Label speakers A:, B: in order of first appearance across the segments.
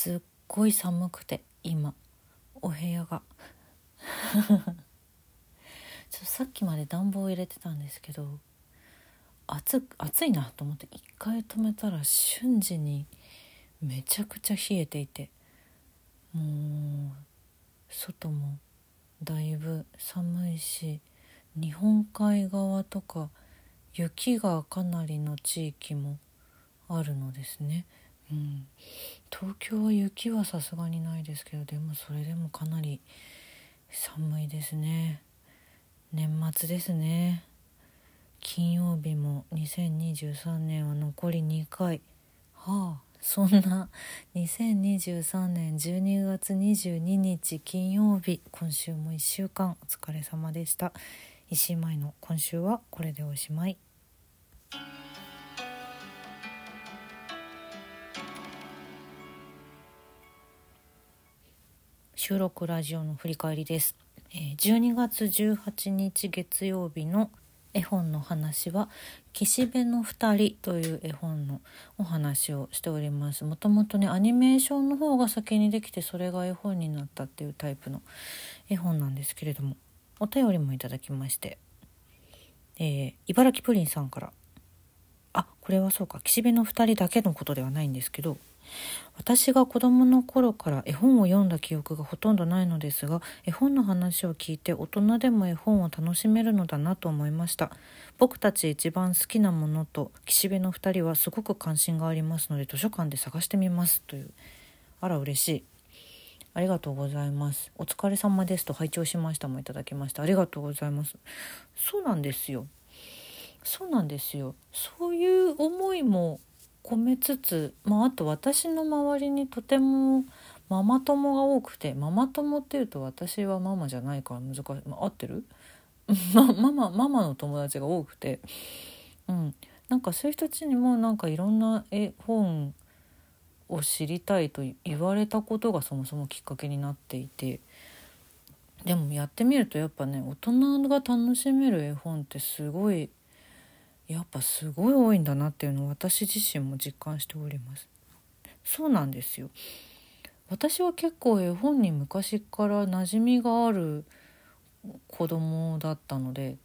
A: すっごい寒くて今お部屋が ちょっとさっきまで暖房入れてたんですけど暑暑いなと思って一回止めたら瞬時にめちゃくちゃ冷えていてもう外もだいぶ寒いし日本海側とか雪がかなりの地域もあるのですね。うん、東京は雪はさすがにないですけどでもそれでもかなり寒いですね。年末ですね。金曜日も2023年は残り2回。はあそんな2023年12月22日金曜日。今週も1週間お疲れ様でした。石井舞の今週はこれでおしまい。収録ラジオの振り返りです。12月18日月曜日の絵本の話は「岸辺の二人」という絵本のお話をしております。もともとねアニメーションの方が先にできてそれが絵本になったっていうタイプの絵本なんですけれどもお便りもいただきまして、えー、茨城プリンさんから。あこれはそうか。岸辺の二人だけのことではないんですけど私が子供の頃から絵本を読んだ記憶がほとんどないのですが絵本の話を聞いて大人でも絵本を楽しめるのだなと思いました。僕たち一番好きなものと岸辺の2人はすごく関心がありますので図書館で探してみます。という。あら嬉しい。ありがとうございます。お疲れ様です。と拝聴しましたもいただきました。ありがとうございます。そうなんですよ。そうなんですよ。そういう思いも込めつつ、まあ、あと私の周りにとてもママ友が多くてママ友っていうと私はママじゃないから難しい、まあ、合ってる、ママママの友達が多くて、うん、なんかそういう人たちにもなんかいろんな絵本を知りたいと言われたことがそもそもきっかけになっていて。でもやってみるとやっぱね大人が楽しめる絵本ってすごいやっぱすごい多いんだなっていうのを私自身も実感しております。そうなんですよ。私は結構絵本に昔から馴染みがある子供だったので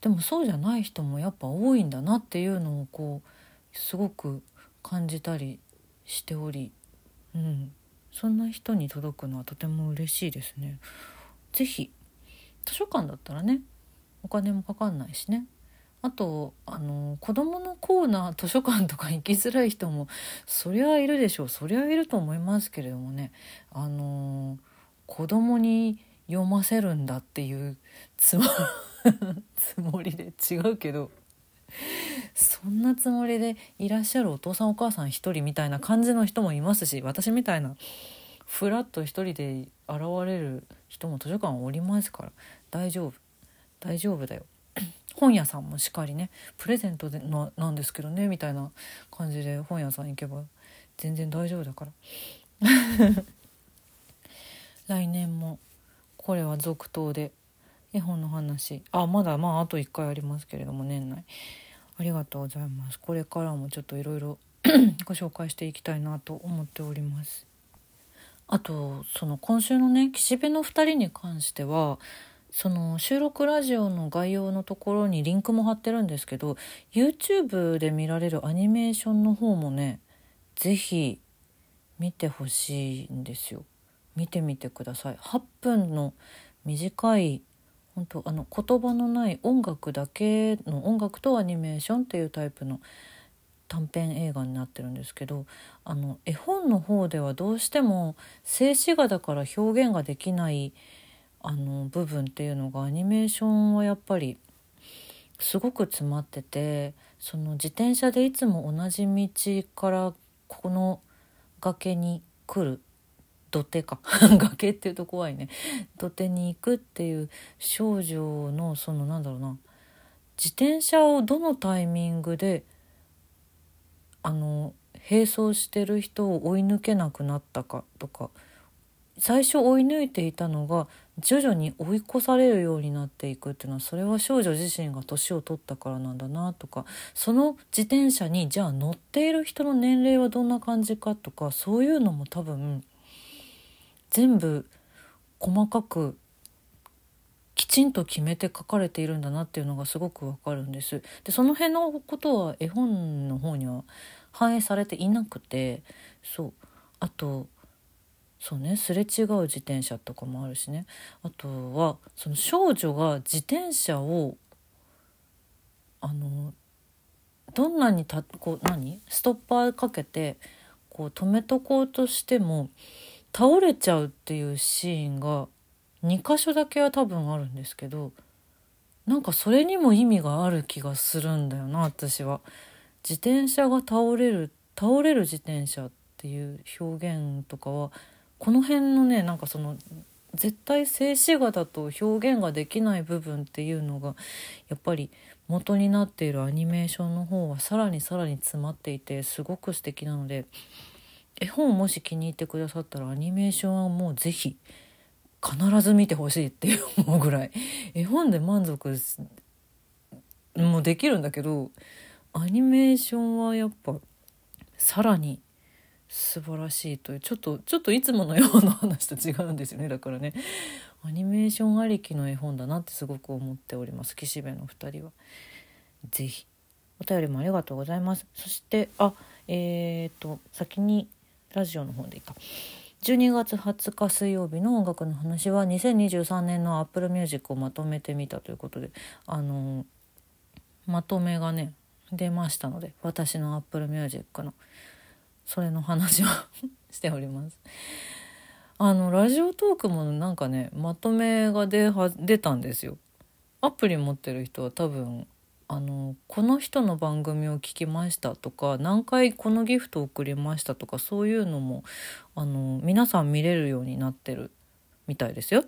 A: でもそうじゃない人もやっぱ多いんだなっていうのをこうすごく感じたりしており、うん、そんな人に届くのはとても嬉しいですね。是非図書館だったらねお金もかかんないしね。あとあの子どものコーナー図書館とか行きづらい人もそりゃいるでしょう。そりゃいると思いますけれどもね。あの子供に読ませるんだっていうつも つもりで違うけど。そんなつもりでいらっしゃるお父さんお母さん一人みたいな感じの人もいますし私みたいなふらっと一人で現れる人も図書館おりますから。大丈夫。大丈夫だよ。本屋さんもしっかりねプレゼントでのなんですけどねみたいな感じで本屋さん行けば全然大丈夫だから。来年もこれは続投で絵本の話。あまだまああと1回ありますけれども年内。ありがとうございます。これからもちょっといろいろご紹介していきたいなと思っております。あとその今週のね岸辺の2人に関してはその収録ラジオの概要のところにリンクも貼ってるんですけど YouTube で見られるアニメーションの方もね是非見てほしいんですよ。見てみてください。8分の短い本当あの言葉のない音楽だけの音楽とアニメーションっていうタイプの短編映画になってるんですけどあの絵本の方ではどうしても静止画だから表現ができないあの部分っていうのがアニメーションはやっぱりすごく詰まっててその自転車でいつも同じ道からこの崖に来る土手か。崖っていうと怖いね。土手に行くっていう少女のそのなんだろうな。自転車をどのタイミングであの並走してる人を追い抜けなくなったかとか最初追い抜いていたのが徐々に追い越されるようになっていくっていうのはそれは少女自身が年を取ったからなんだなとかその自転車にじゃあ乗っている人の年齢はどんな感じかとかそういうのも多分全部細かくきちんと決めて書かれているんだなっていうのがすごくわかるんです。でその辺のことは絵本の方には反映されていなくてそうあとそうねすれ違う自転車とかもあるしねあとはその少女が自転車をあのどんなにたこう何？ストッパーかけてこう止めとこうとしても倒れちゃうっていうシーンが2箇所だけは多分あるんですけどなんかそれにも意味がある気がするんだよな私は。自転車が倒れる倒れる自転車っていう表現とかはこの辺のねなんかその絶対静止画だと表現ができない部分っていうのがやっぱり元になっているアニメーションの方はさらにさらに詰まっていてすごく素敵なので絵本もし気に入ってくださったらアニメーションはもう是非必ず見てほしいって思うぐらい絵本で満足もできるんだけどアニメーションはやっぱさらに素晴らしいというちょっとちょっといつものような話と違うんですよねだからねアニメーションありきの絵本だなってすごく思っております岸辺の2人は。是非お便りもありがとうございます。そしてあえっ、ー、と先にラジオの方でいいか。12月20日水曜日の音楽の話は2023年の Apple Music をまとめてみたということであのまとめがね出ましたので私の Apple Music のそれの話を しております。あのラジオトークもなんかねまとめが出は出たんですよ。アプリ持ってる人は多分あのこの人の番組を聞きましたとか何回このギフトを送りましたとかそういうのもあの皆さん見れるようになってるみたいですよ。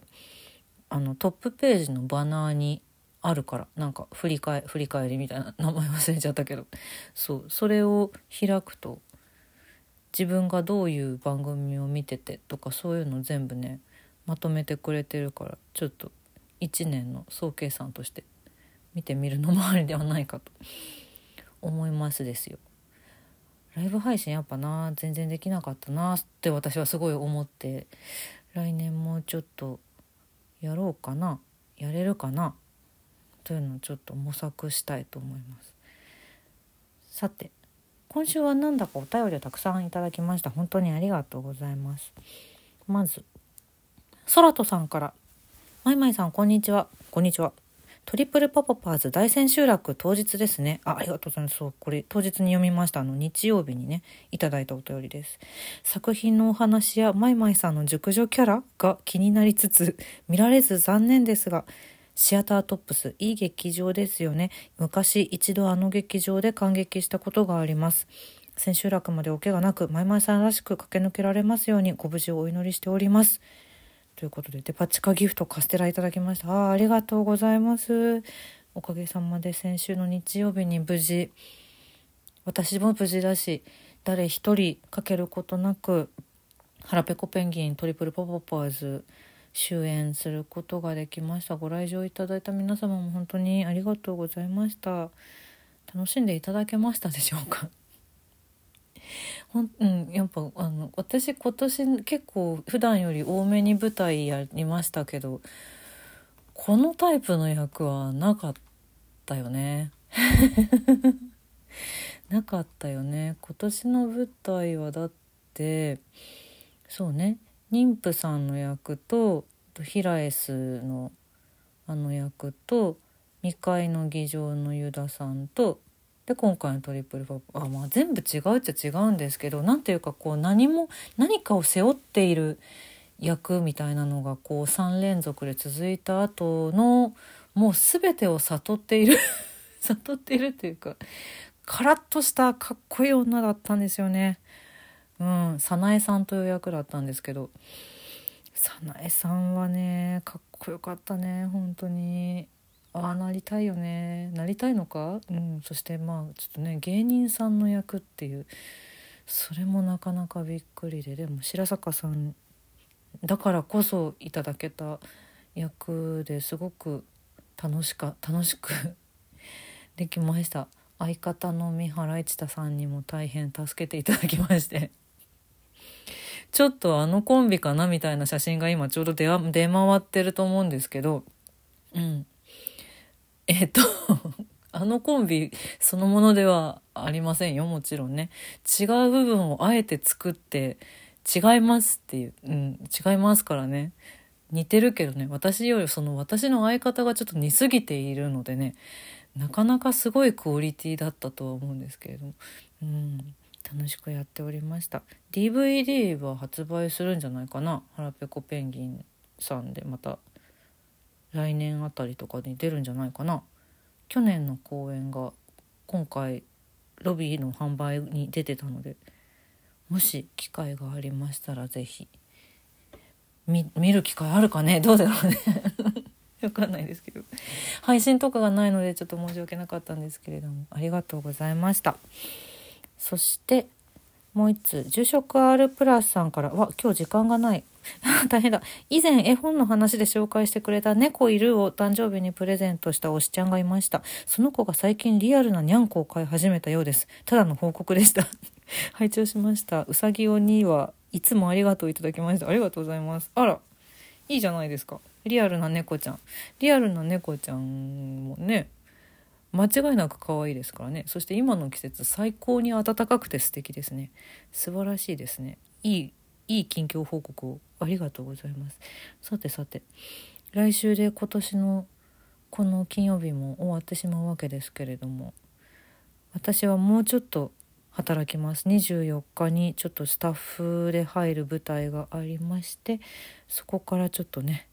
A: あのトップページのバナーにあるからなんか振り返振り返りみたいな名前忘れちゃったけどそうそれを開くと自分がどういう番組を見ててとかそういうの全部ねまとめてくれてるからちょっと1年の総計算として見てみるのもありではないかと思いますですよ。ライブ配信やっぱな全然できなかったなって私はすごい思って来年もちょっとやろうかなやれるかなというのをちょっと模索したいと思います。さて今週はなんだかお便りをたくさんいただきました。本当にありがとうございます。まずソラトさんから。まいまいさんこんにちは。こんにちは。トリプルパパパーズ大千秋楽当日ですね。あありがとうございます。そうこれ当日に読みました。あの日曜日にねいただいたお便りです。作品のお話やまいまいさんの熟女キャラが気になりつつ見られず残念ですがシアタートップス、いい劇場ですよね。昔一度あの劇場で観劇したことがあります。千秋楽までお怪我なく、まいまいさんらしく駆け抜けられますようにご無事をお祈りしております。ということで、デパ地下ギフトカステラいただきました。ああ、ありがとうございます。おかげさまで先週の日曜日に無事、私も無事だし、誰一人かけることなく、腹ペコペンギントリプルポポパーズ終演することができました。ご来場いただいた皆様も本当にありがとうございました。楽しんでいただけましたでしょうか？ほん、うん、やっぱあの私今年結構普段より多めに舞台やりましたけどこのタイプの役はなかったよね。なかったよね。今年の舞台はだってそうね。妊婦さんの役と平エスのあの役と未開の議場のユダさんとで今回のトリプルパパあまあ全部違うっちゃ違うんですけど何ていうかこう何も何かを背負っている役みたいなのがこう3連続で続いた後のもう全てを悟っている 悟っているっていうかカラッとしたかっこいい女だったんですよね。うん早苗さんという役だったんですけど早苗さんはねかっこよかったね本当に。ああなりたいよね。なりたいのか、うん、そしてまあちょっとね芸人さんの役っていうそれもなかなかびっくりででも白坂さんだからこそいただけた役ですごく楽しか楽しく できました。相方の三原一太さんにも大変助けていただきまして。ちょっとあのコンビかなみたいな写真が今ちょうど出出回ってると思うんですけどうん。えっと あのコンビそのものではありませんよもちろんね。違う部分をあえて作って違いますっていう、うん、違いますからね。似てるけどね私よりその私の相方がちょっと似すぎているのでねなかなかすごいクオリティだったとは思うんですけれども、うん、楽しくやっておりました。DVD は発売するんじゃないかな。腹ペコペンギンさんでまた来年あたりとかに出るんじゃないかな。去年の公演が今回ロビーの販売に出てたのでもし機会がありましたら是非見る機会あるかね？どうだろうね？わかんないですけど。配信とかがないのでちょっと申し訳なかったんですけれどもありがとうございました。そしてもう一つ住職 R プラスさんからわ今日時間がない。大変だ。以前絵本の話で紹介してくれた猫いるを誕生日にプレゼントした推しちゃんがいました。その子が最近リアルなにゃんこを飼い始めたようです。ただの報告でした。拝聴しました。うさぎ鬼はいつもありがとういただきました。ありがとうございます。あらいいじゃないですか。リアルな猫ちゃん。リアルな猫ちゃんもね。間違いなく可愛いですからね。そして今の季節最高に暖かくて素敵ですね。素晴らしいですね。いいいい近況報告をありがとうございます。さてさて来週で今年のこの金曜日も終わってしまうわけですけれども私はもうちょっと働きます。24日にちょっとスタッフで入る舞台がありましてそこからちょっとね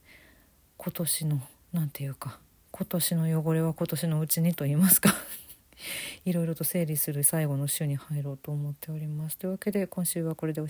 A: 今年の何て言うか今年の汚れは今年のうちにと言いますか。いろいろと整理する最後の週に入ろうと思っております。というわけで今週はこれでお